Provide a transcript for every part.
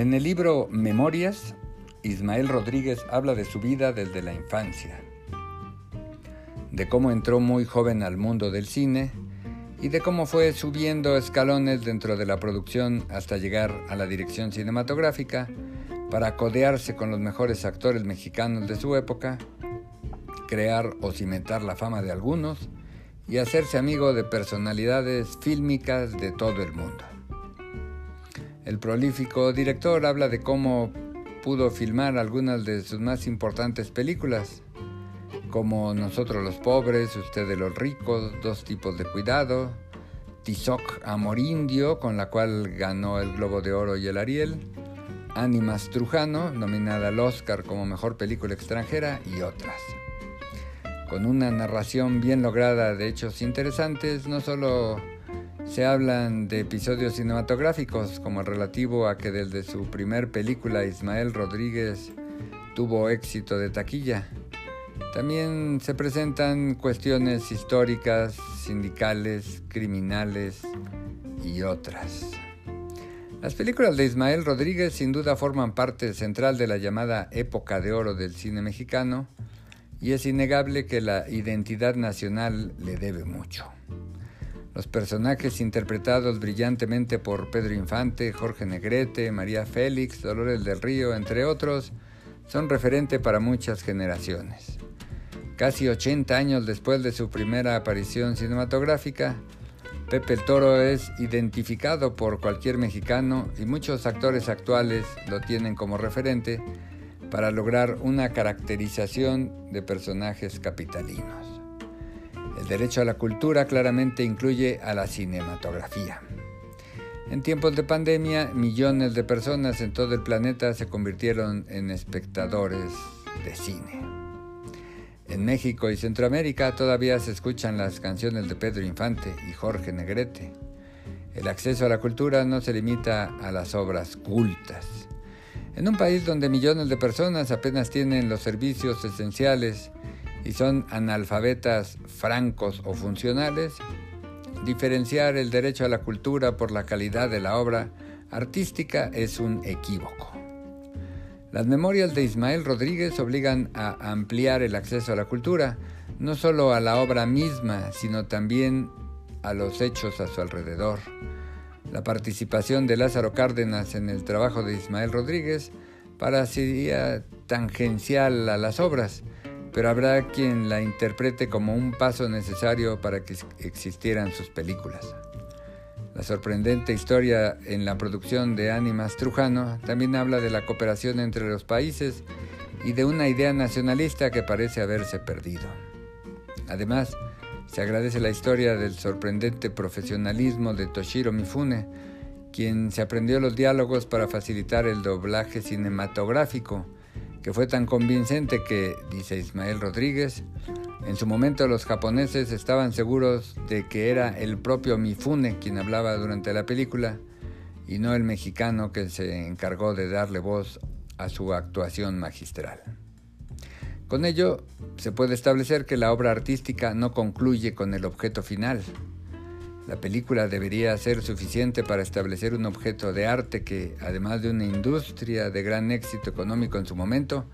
En el libro Memorias, Ismael Rodríguez habla de su vida desde la infancia, de cómo entró muy joven al mundo del cine y de cómo fue subiendo escalones dentro de la producción hasta llegar a la dirección cinematográfica para codearse con los mejores actores mexicanos de su época, crear o cimentar la fama de algunos y hacerse amigo de personalidades fílmicas de todo el mundo. El prolífico director habla de cómo pudo filmar algunas de sus más importantes películas, como Nosotros los pobres, Ustedes los ricos, Dos tipos de cuidado, Tizoc Amorindio, con la cual ganó el Globo de Oro y el Ariel, Ánimas Trujano, nominada al Oscar como Mejor Película Extranjera, y otras. Con una narración bien lograda de hechos interesantes, no solo se hablan de episodios cinematográficos, como el relativo a que desde su primer película Ismael Rodríguez tuvo éxito de taquilla. También se presentan cuestiones históricas, sindicales, criminales y otras. Las películas de Ismael Rodríguez sin duda forman parte central de la llamada época de oro del cine mexicano y es innegable que la identidad nacional le debe mucho. Los personajes interpretados brillantemente por Pedro Infante, Jorge Negrete, María Félix, Dolores del Río, entre otros, son referente para muchas generaciones. Casi 80 años después de su primera aparición cinematográfica, Pepe el Toro es identificado por cualquier mexicano y muchos actores actuales lo tienen como referente para lograr una caracterización de personajes capitalinos. El derecho a la cultura claramente incluye a la cinematografía. En tiempos de pandemia, millones de personas en todo el planeta se convirtieron en espectadores de cine. En México y Centroamérica todavía se escuchan las canciones de Pedro Infante y Jorge Negrete. El acceso a la cultura no se limita a las obras cultas. En un país donde millones de personas apenas tienen los servicios esenciales y son analfabetas francos o funcionales, diferenciar el derecho a la cultura por la calidad de la obra artística es un equívoco. Las memorias de Ismael Rodríguez obligan a ampliar el acceso a la cultura, no solo a la obra misma, sino también a los hechos a su alrededor. La participación de Lázaro Cárdenas en el trabajo de Ismael Rodríguez parecería tangencial a las obras, pero habrá quien la interprete como un paso necesario para que existieran sus películas. La sorprendente historia en la producción de Ánimas Trujano también habla de la cooperación entre los países y de una idea nacionalista que parece haberse perdido. Además, se agradece la historia del sorprendente profesionalismo de Toshiro Mifune, quien se aprendió los diálogos para facilitar el doblaje cinematográfico que fue tan convincente que, dice Ismael Rodríguez, en su momento los japoneses estaban seguros de que era el propio Mifune quien hablaba durante la película y no el mexicano que se encargó de darle voz a su actuación magistral. Con ello, se puede establecer que la obra artística no concluye con el objeto final, la película debería ser suficiente para establecer un objeto de arte que, además de una industria de gran éxito económico en su momento,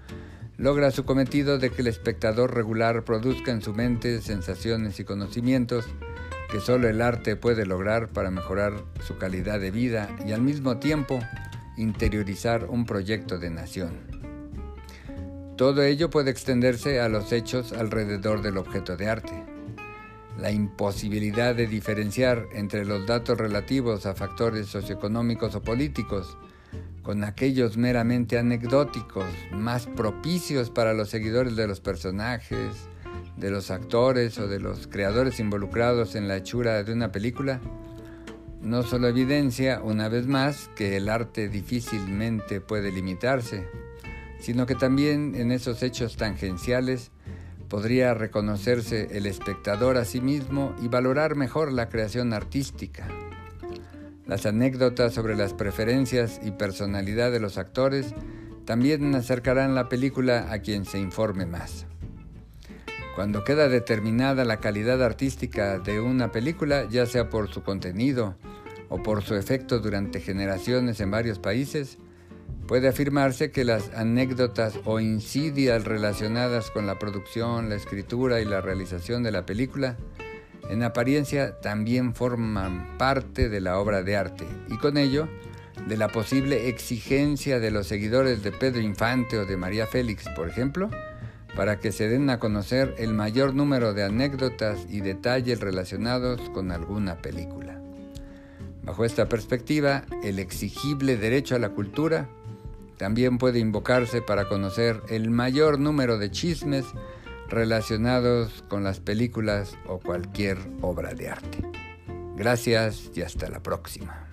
logra su cometido de que el espectador regular produzca en su mente sensaciones y conocimientos que solo el arte puede lograr para mejorar su calidad de vida y al mismo tiempo interiorizar un proyecto de nación. Todo ello puede extenderse a los hechos alrededor del objeto de arte la imposibilidad de diferenciar entre los datos relativos a factores socioeconómicos o políticos con aquellos meramente anecdóticos, más propicios para los seguidores de los personajes, de los actores o de los creadores involucrados en la hechura de una película, no solo evidencia, una vez más, que el arte difícilmente puede limitarse, sino que también en esos hechos tangenciales podría reconocerse el espectador a sí mismo y valorar mejor la creación artística. Las anécdotas sobre las preferencias y personalidad de los actores también acercarán la película a quien se informe más. Cuando queda determinada la calidad artística de una película, ya sea por su contenido o por su efecto durante generaciones en varios países, Puede afirmarse que las anécdotas o insidias relacionadas con la producción, la escritura y la realización de la película, en apariencia también forman parte de la obra de arte y con ello de la posible exigencia de los seguidores de Pedro Infante o de María Félix, por ejemplo, para que se den a conocer el mayor número de anécdotas y detalles relacionados con alguna película. Bajo esta perspectiva, el exigible derecho a la cultura también puede invocarse para conocer el mayor número de chismes relacionados con las películas o cualquier obra de arte. Gracias y hasta la próxima.